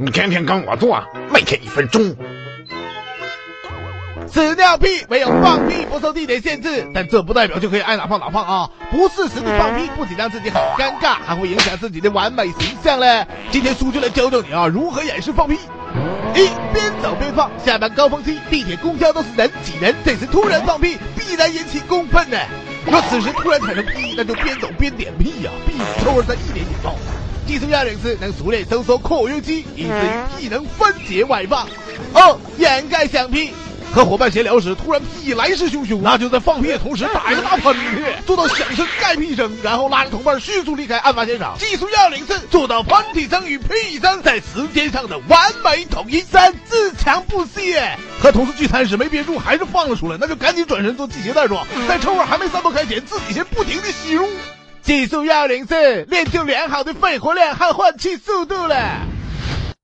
你天天跟我做，每天一分钟。屎尿屁没有放屁不受地点限制，但这不代表就可以爱哪胖哪胖啊！不适时的放屁不仅让自己很尴尬，还会影响自己的完美形象嘞。今天叔就来教教你啊，如何掩饰放屁。一边走边放，下班高峰期，地铁、公交都是人挤人，这时突然放屁，必然引起公愤呢。若此时突然产生屁，那就边走边点屁呀，屁臭味在一点点冒。技术要领是能熟练收缩括约肌，以至于屁能分解外放。二掩盖响屁。和伙伴闲聊时，突然屁来势汹汹，那就在放屁的同时打一个大喷嚏，做到响声盖屁声，然后拉着同伴迅速离开案发现场。技术要领是做到喷嚏声与屁声在时间上的完美统一。三自强不息，和同事聚餐时没憋住还是放了出来，那就赶紧转身做系鞋带状，在臭味还没散播开前，自己先不停的吸入。技术幺零四练就良好的肺活量和换气速度了。